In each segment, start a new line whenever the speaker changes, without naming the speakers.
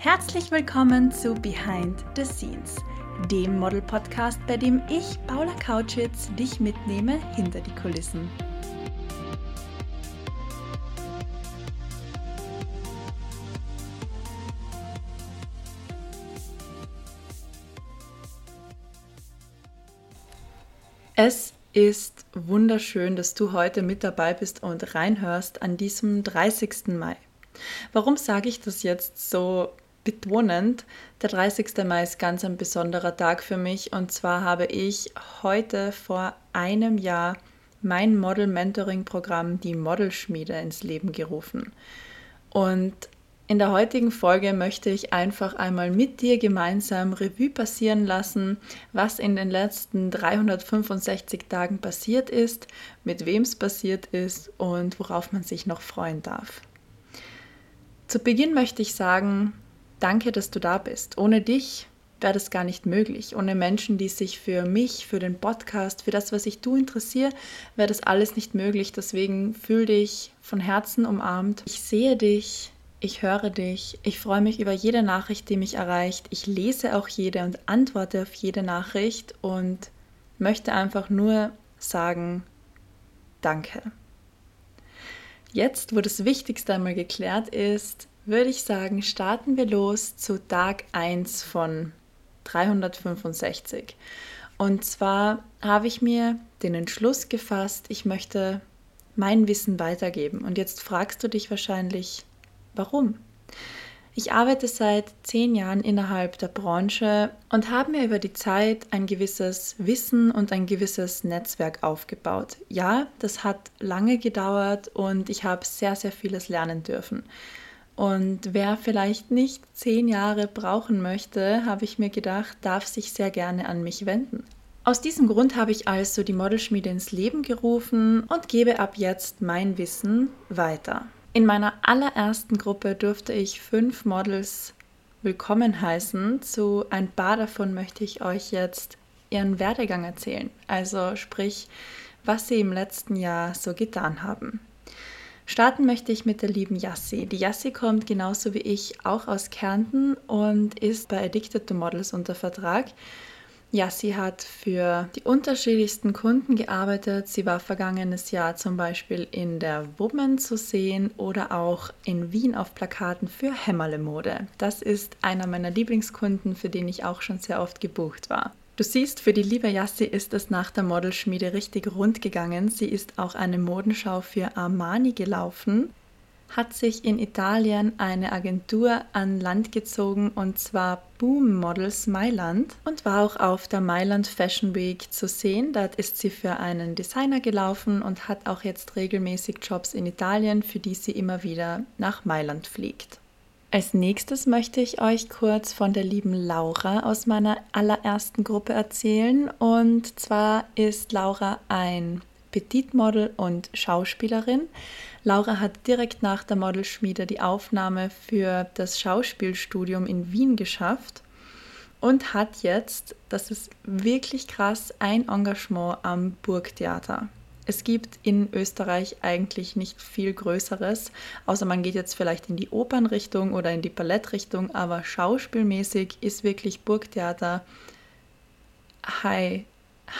Herzlich willkommen zu Behind the Scenes, dem Model-Podcast, bei dem ich, Paula Kautschitz, dich mitnehme hinter die Kulissen. Es ist wunderschön, dass du heute mit dabei bist und reinhörst an diesem 30. Mai. Warum sage ich das jetzt so betonend? Der 30. Mai ist ganz ein besonderer Tag für mich und zwar habe ich heute vor einem Jahr mein Model-Mentoring-Programm, die Modelschmiede, ins Leben gerufen. Und in der heutigen Folge möchte ich einfach einmal mit dir gemeinsam Revue passieren lassen, was in den letzten 365 Tagen passiert ist, mit wem es passiert ist und worauf man sich noch freuen darf. Zu Beginn möchte ich sagen, danke, dass du da bist. Ohne dich wäre das gar nicht möglich. Ohne Menschen, die sich für mich, für den Podcast, für das, was ich tue, interessieren, wäre das alles nicht möglich. Deswegen fühl dich von Herzen umarmt. Ich sehe dich ich höre dich. Ich freue mich über jede Nachricht, die mich erreicht. Ich lese auch jede und antworte auf jede Nachricht und möchte einfach nur sagen, danke. Jetzt, wo das Wichtigste einmal geklärt ist, würde ich sagen, starten wir los zu Tag 1 von 365. Und zwar habe ich mir den Entschluss gefasst, ich möchte mein Wissen weitergeben. Und jetzt fragst du dich wahrscheinlich, Warum? Ich arbeite seit zehn Jahren innerhalb der Branche und habe mir über die Zeit ein gewisses Wissen und ein gewisses Netzwerk aufgebaut. Ja, das hat lange gedauert und ich habe sehr, sehr vieles lernen dürfen. Und wer vielleicht nicht zehn Jahre brauchen möchte, habe ich mir gedacht, darf sich sehr gerne an mich wenden. Aus diesem Grund habe ich also die Modelschmiede ins Leben gerufen und gebe ab jetzt mein Wissen weiter. In meiner allerersten Gruppe durfte ich fünf Models willkommen heißen. Zu ein paar davon möchte ich euch jetzt ihren Werdegang erzählen. Also sprich, was sie im letzten Jahr so getan haben. Starten möchte ich mit der lieben Yassi. Die Yassi kommt genauso wie ich auch aus Kärnten und ist bei Addicted to Models unter Vertrag. Sie hat für die unterschiedlichsten Kunden gearbeitet. Sie war vergangenes Jahr zum Beispiel in der Woman zu sehen oder auch in Wien auf Plakaten für Hämmerle Mode. Das ist einer meiner Lieblingskunden, für den ich auch schon sehr oft gebucht war. Du siehst, für die liebe Yassi ist es nach der Modelschmiede richtig rund gegangen. Sie ist auch eine Modenschau für Armani gelaufen hat sich in Italien eine Agentur an Land gezogen und zwar Boom Models Mailand und war auch auf der Mailand Fashion Week zu sehen. Dort ist sie für einen Designer gelaufen und hat auch jetzt regelmäßig Jobs in Italien, für die sie immer wieder nach Mailand fliegt. Als nächstes möchte ich euch kurz von der lieben Laura aus meiner allerersten Gruppe erzählen. Und zwar ist Laura ein Petitmodel und Schauspielerin. Laura hat direkt nach der Modelschmiede die Aufnahme für das Schauspielstudium in Wien geschafft und hat jetzt, das ist wirklich krass, ein Engagement am Burgtheater. Es gibt in Österreich eigentlich nicht viel Größeres, außer man geht jetzt vielleicht in die Opernrichtung oder in die Ballettrichtung, aber schauspielmäßig ist wirklich Burgtheater high,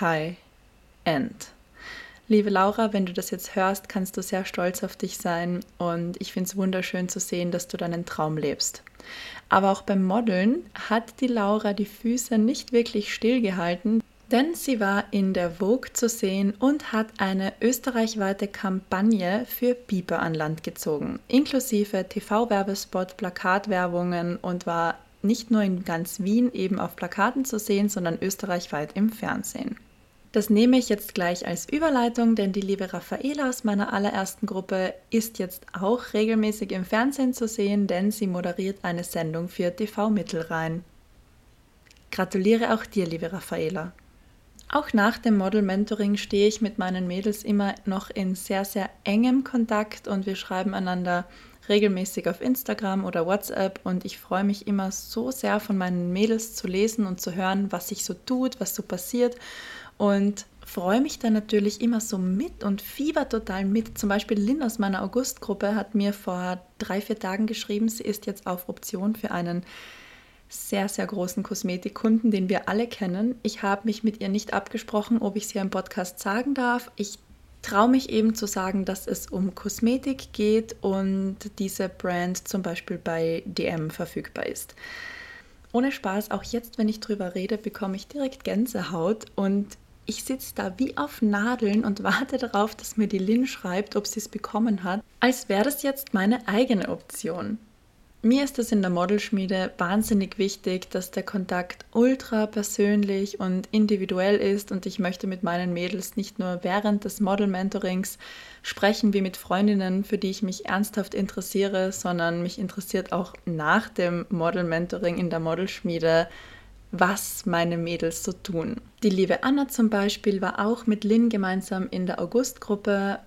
high end. Liebe Laura, wenn du das jetzt hörst, kannst du sehr stolz auf dich sein und ich finde es wunderschön zu sehen, dass du deinen Traum lebst. Aber auch beim Modeln hat die Laura die Füße nicht wirklich stillgehalten, denn sie war in der Vogue zu sehen und hat eine österreichweite Kampagne für Biber an Land gezogen, inklusive TV-Werbespot, Plakatwerbungen und war nicht nur in ganz Wien eben auf Plakaten zu sehen, sondern österreichweit im Fernsehen. Das nehme ich jetzt gleich als Überleitung, denn die liebe Raffaela aus meiner allerersten Gruppe ist jetzt auch regelmäßig im Fernsehen zu sehen, denn sie moderiert eine Sendung für TV Mittelrhein. Gratuliere auch dir, liebe Raffaela. Auch nach dem Model-Mentoring stehe ich mit meinen Mädels immer noch in sehr, sehr engem Kontakt und wir schreiben einander regelmäßig auf Instagram oder WhatsApp und ich freue mich immer so sehr von meinen Mädels zu lesen und zu hören, was sich so tut, was so passiert und freue mich da natürlich immer so mit und fieber total mit. Zum Beispiel Lynn aus meiner Augustgruppe hat mir vor drei, vier Tagen geschrieben, sie ist jetzt auf Option für einen sehr, sehr großen Kosmetikkunden, den wir alle kennen. Ich habe mich mit ihr nicht abgesprochen, ob ich sie im Podcast sagen darf. Ich traue mich eben zu sagen, dass es um Kosmetik geht und diese Brand zum Beispiel bei DM verfügbar ist. Ohne Spaß, auch jetzt, wenn ich drüber rede, bekomme ich direkt Gänsehaut und ich sitze da wie auf Nadeln und warte darauf, dass mir die Lynn schreibt, ob sie es bekommen hat, als wäre das jetzt meine eigene Option. Mir ist es in der Modelschmiede wahnsinnig wichtig, dass der Kontakt ultra persönlich und individuell ist und ich möchte mit meinen Mädels nicht nur während des Model-Mentorings sprechen wie mit Freundinnen, für die ich mich ernsthaft interessiere, sondern mich interessiert auch nach dem Model-Mentoring in der Modelschmiede, was meine Mädels so tun. Die liebe Anna zum Beispiel war auch mit Lynn gemeinsam in der August-Gruppe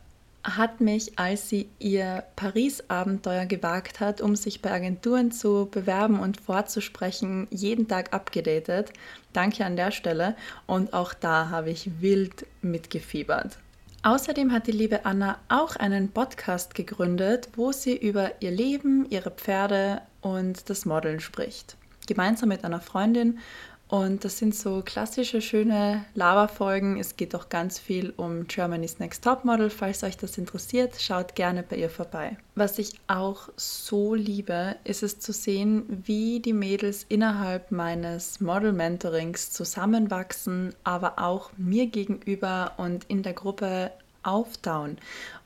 hat mich, als sie ihr Paris-Abenteuer gewagt hat, um sich bei Agenturen zu bewerben und vorzusprechen, jeden Tag abgedatet. Danke an der Stelle. Und auch da habe ich wild mitgefiebert. Außerdem hat die liebe Anna auch einen Podcast gegründet, wo sie über ihr Leben, ihre Pferde und das Modeln spricht. Gemeinsam mit einer Freundin und das sind so klassische, schöne Lava-Folgen. Es geht auch ganz viel um Germany's Next Top Model. Falls euch das interessiert, schaut gerne bei ihr vorbei. Was ich auch so liebe, ist es zu sehen, wie die Mädels innerhalb meines Model-Mentorings zusammenwachsen, aber auch mir gegenüber und in der Gruppe auftauen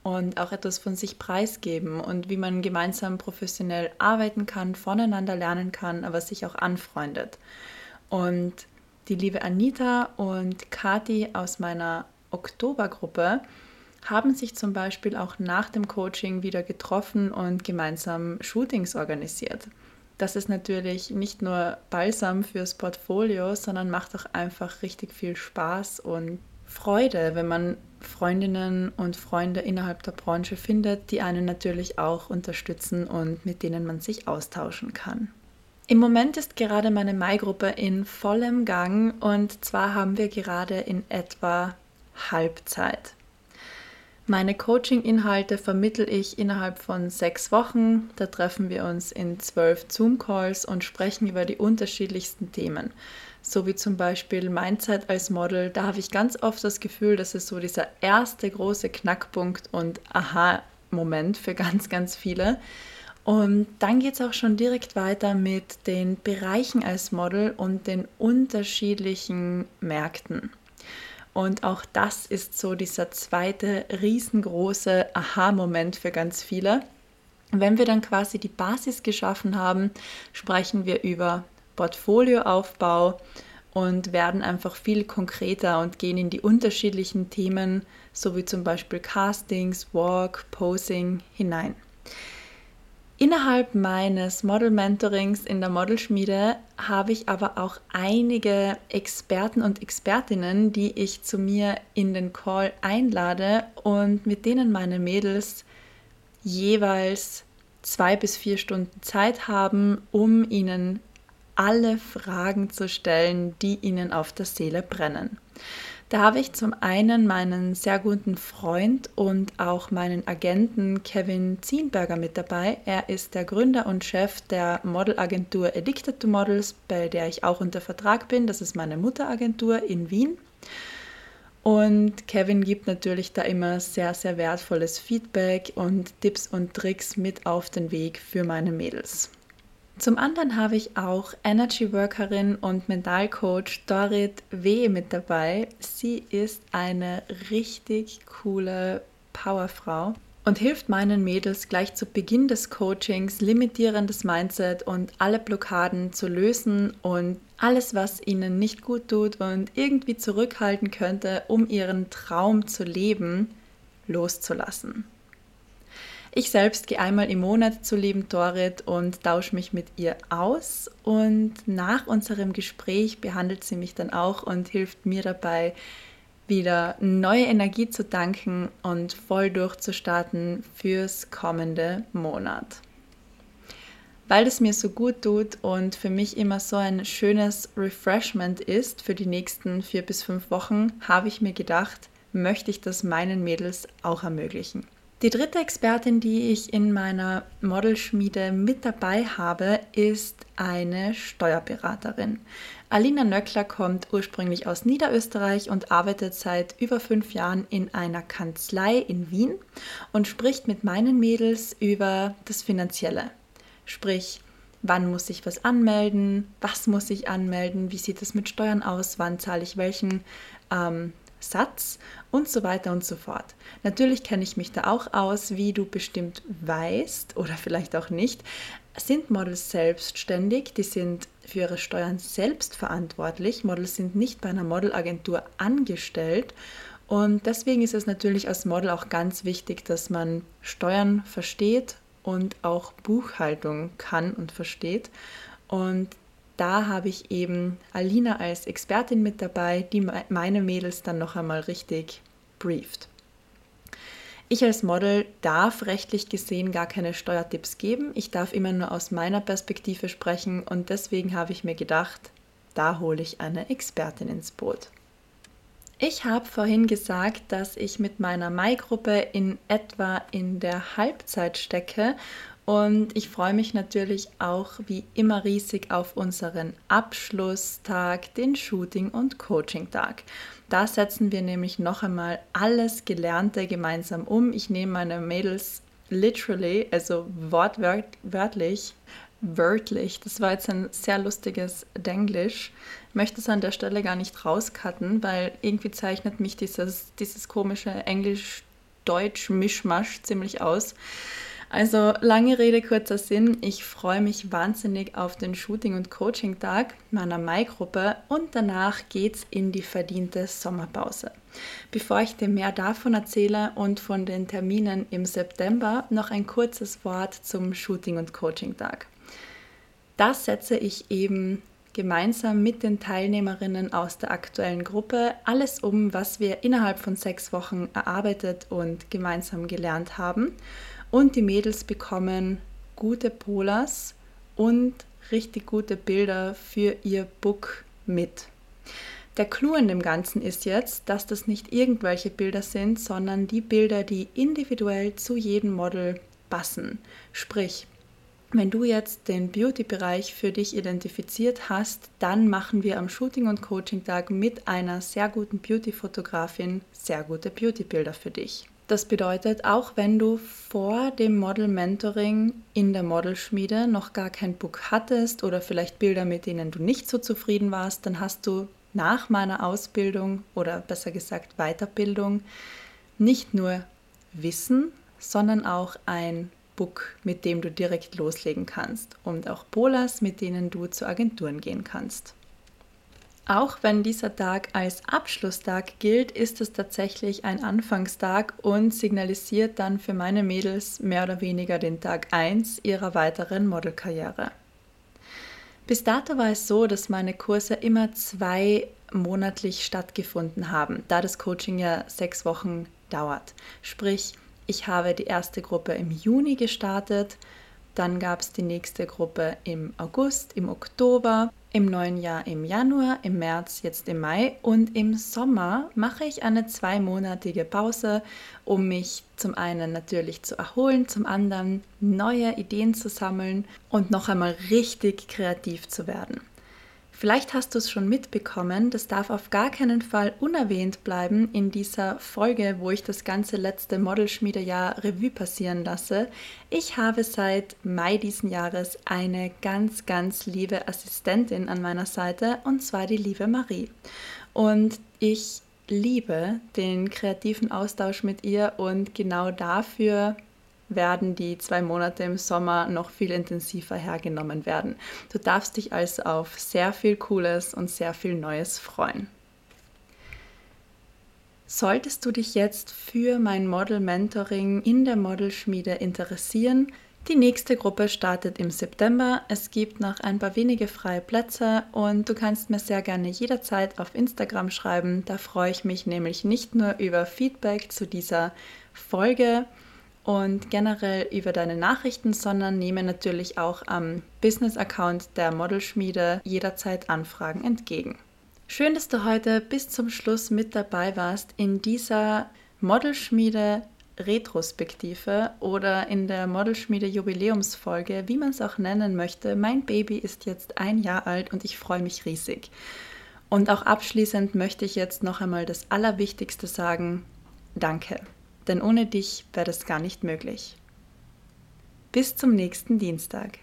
und auch etwas von sich preisgeben und wie man gemeinsam professionell arbeiten kann, voneinander lernen kann, aber sich auch anfreundet. Und die liebe Anita und Kati aus meiner Oktobergruppe haben sich zum Beispiel auch nach dem Coaching wieder getroffen und gemeinsam Shootings organisiert. Das ist natürlich nicht nur balsam fürs Portfolio, sondern macht auch einfach richtig viel Spaß und Freude, wenn man Freundinnen und Freunde innerhalb der Branche findet, die einen natürlich auch unterstützen und mit denen man sich austauschen kann. Im Moment ist gerade meine Mai-Gruppe in vollem Gang und zwar haben wir gerade in etwa Halbzeit. Meine Coaching-Inhalte vermittel ich innerhalb von sechs Wochen. Da treffen wir uns in zwölf Zoom-Calls und sprechen über die unterschiedlichsten Themen. So wie zum Beispiel Mindset als Model. Da habe ich ganz oft das Gefühl, dass es so dieser erste große Knackpunkt und Aha-Moment für ganz, ganz viele. Und dann geht es auch schon direkt weiter mit den Bereichen als Model und den unterschiedlichen Märkten. Und auch das ist so dieser zweite riesengroße Aha-Moment für ganz viele. Wenn wir dann quasi die Basis geschaffen haben, sprechen wir über Portfolioaufbau und werden einfach viel konkreter und gehen in die unterschiedlichen Themen, so wie zum Beispiel Castings, Walk, Posing hinein. Innerhalb meines Model-Mentorings in der Modelschmiede habe ich aber auch einige Experten und Expertinnen, die ich zu mir in den Call einlade und mit denen meine Mädels jeweils zwei bis vier Stunden Zeit haben, um ihnen alle Fragen zu stellen, die ihnen auf der Seele brennen. Da habe ich zum einen meinen sehr guten Freund und auch meinen Agenten Kevin Zienberger mit dabei. Er ist der Gründer und Chef der Modelagentur Addicted to Models, bei der ich auch unter Vertrag bin. Das ist meine Mutteragentur in Wien. Und Kevin gibt natürlich da immer sehr, sehr wertvolles Feedback und Tipps und Tricks mit auf den Weg für meine Mädels. Zum anderen habe ich auch Energy Workerin und Mentalcoach Dorit W. mit dabei. Sie ist eine richtig coole Powerfrau und hilft meinen Mädels gleich zu Beginn des Coachings limitierendes Mindset und alle Blockaden zu lösen und alles, was ihnen nicht gut tut und irgendwie zurückhalten könnte, um ihren Traum zu leben, loszulassen. Ich selbst gehe einmal im Monat zu lieben Dorit und tausche mich mit ihr aus. Und nach unserem Gespräch behandelt sie mich dann auch und hilft mir dabei, wieder neue Energie zu danken und voll durchzustarten fürs kommende Monat. weil es mir so gut tut und für mich immer so ein schönes Refreshment ist für die nächsten vier bis fünf Wochen, habe ich mir gedacht, möchte ich das meinen Mädels auch ermöglichen. Die dritte Expertin, die ich in meiner Modelschmiede mit dabei habe, ist eine Steuerberaterin. Alina Nöckler kommt ursprünglich aus Niederösterreich und arbeitet seit über fünf Jahren in einer Kanzlei in Wien und spricht mit meinen Mädels über das Finanzielle. Sprich, wann muss ich was anmelden, was muss ich anmelden, wie sieht es mit Steuern aus, wann zahle ich welchen ähm, Satz und so weiter und so fort. Natürlich kenne ich mich da auch aus, wie du bestimmt weißt oder vielleicht auch nicht, sind Models selbstständig, die sind für ihre Steuern selbst verantwortlich. Models sind nicht bei einer Modelagentur angestellt und deswegen ist es natürlich als Model auch ganz wichtig, dass man Steuern versteht und auch Buchhaltung kann und versteht. Und da habe ich eben Alina als Expertin mit dabei, die meine Mädels dann noch einmal richtig brieft. Ich als Model darf rechtlich gesehen gar keine Steuertipps geben. Ich darf immer nur aus meiner Perspektive sprechen und deswegen habe ich mir gedacht, da hole ich eine Expertin ins Boot. Ich habe vorhin gesagt, dass ich mit meiner Mai-Gruppe in etwa in der Halbzeit stecke und ich freue mich natürlich auch wie immer riesig auf unseren Abschlusstag, den Shooting- und Coaching-Tag. Da setzen wir nämlich noch einmal alles Gelernte gemeinsam um. Ich nehme meine Mädels literally, also wortwörtlich, wörtlich, das war jetzt ein sehr lustiges Denglisch, ich möchte es an der Stelle gar nicht rauscutten, weil irgendwie zeichnet mich dieses, dieses komische Englisch-Deutsch-Mischmasch ziemlich aus. Also lange Rede, kurzer Sinn. Ich freue mich wahnsinnig auf den Shooting- und Coaching-Tag meiner Mai-Gruppe und danach geht's in die verdiente Sommerpause. Bevor ich dir mehr davon erzähle und von den Terminen im September, noch ein kurzes Wort zum Shooting- und Coaching-Tag. Das setze ich eben gemeinsam mit den Teilnehmerinnen aus der aktuellen Gruppe alles um, was wir innerhalb von sechs Wochen erarbeitet und gemeinsam gelernt haben. Und die Mädels bekommen gute Polars und richtig gute Bilder für ihr Book mit. Der Clou in dem Ganzen ist jetzt, dass das nicht irgendwelche Bilder sind, sondern die Bilder, die individuell zu jedem Model passen. Sprich, wenn du jetzt den Beauty-Bereich für dich identifiziert hast, dann machen wir am Shooting- und Coaching-Tag mit einer sehr guten Beauty-Fotografin sehr gute Beauty-Bilder für dich. Das bedeutet, auch wenn du vor dem Model-Mentoring in der Modelschmiede noch gar kein Book hattest oder vielleicht Bilder, mit denen du nicht so zufrieden warst, dann hast du nach meiner Ausbildung oder besser gesagt Weiterbildung nicht nur Wissen, sondern auch ein Book, mit dem du direkt loslegen kannst und auch Polas, mit denen du zu Agenturen gehen kannst. Auch wenn dieser Tag als Abschlusstag gilt, ist es tatsächlich ein Anfangstag und signalisiert dann für meine Mädels mehr oder weniger den Tag 1 ihrer weiteren Modelkarriere. Bis dato war es so, dass meine Kurse immer zwei monatlich stattgefunden haben, da das Coaching ja sechs Wochen dauert. Sprich, ich habe die erste Gruppe im Juni gestartet, dann gab es die nächste Gruppe im August, im Oktober im neuen Jahr im Januar, im März, jetzt im Mai und im Sommer mache ich eine zweimonatige Pause, um mich zum einen natürlich zu erholen, zum anderen neue Ideen zu sammeln und noch einmal richtig kreativ zu werden. Vielleicht hast du es schon mitbekommen, das darf auf gar keinen Fall unerwähnt bleiben in dieser Folge, wo ich das ganze letzte Modelschmiedejahr Revue passieren lasse. Ich habe seit Mai diesen Jahres eine ganz, ganz liebe Assistentin an meiner Seite und zwar die liebe Marie. Und ich liebe den kreativen Austausch mit ihr und genau dafür werden die zwei Monate im Sommer noch viel intensiver hergenommen werden. Du darfst dich also auf sehr viel Cooles und sehr viel Neues freuen. Solltest du dich jetzt für mein Model Mentoring in der Modelschmiede interessieren, die nächste Gruppe startet im September. Es gibt noch ein paar wenige freie Plätze und du kannst mir sehr gerne jederzeit auf Instagram schreiben. Da freue ich mich nämlich nicht nur über Feedback zu dieser Folge, und generell über deine Nachrichten, sondern nehme natürlich auch am Business-Account der Modelschmiede jederzeit Anfragen entgegen. Schön, dass du heute bis zum Schluss mit dabei warst in dieser Modelschmiede Retrospektive oder in der Modelschmiede Jubiläumsfolge, wie man es auch nennen möchte. Mein Baby ist jetzt ein Jahr alt und ich freue mich riesig. Und auch abschließend möchte ich jetzt noch einmal das Allerwichtigste sagen. Danke, denn ohne dich wäre das gar nicht möglich. Bis zum nächsten Dienstag.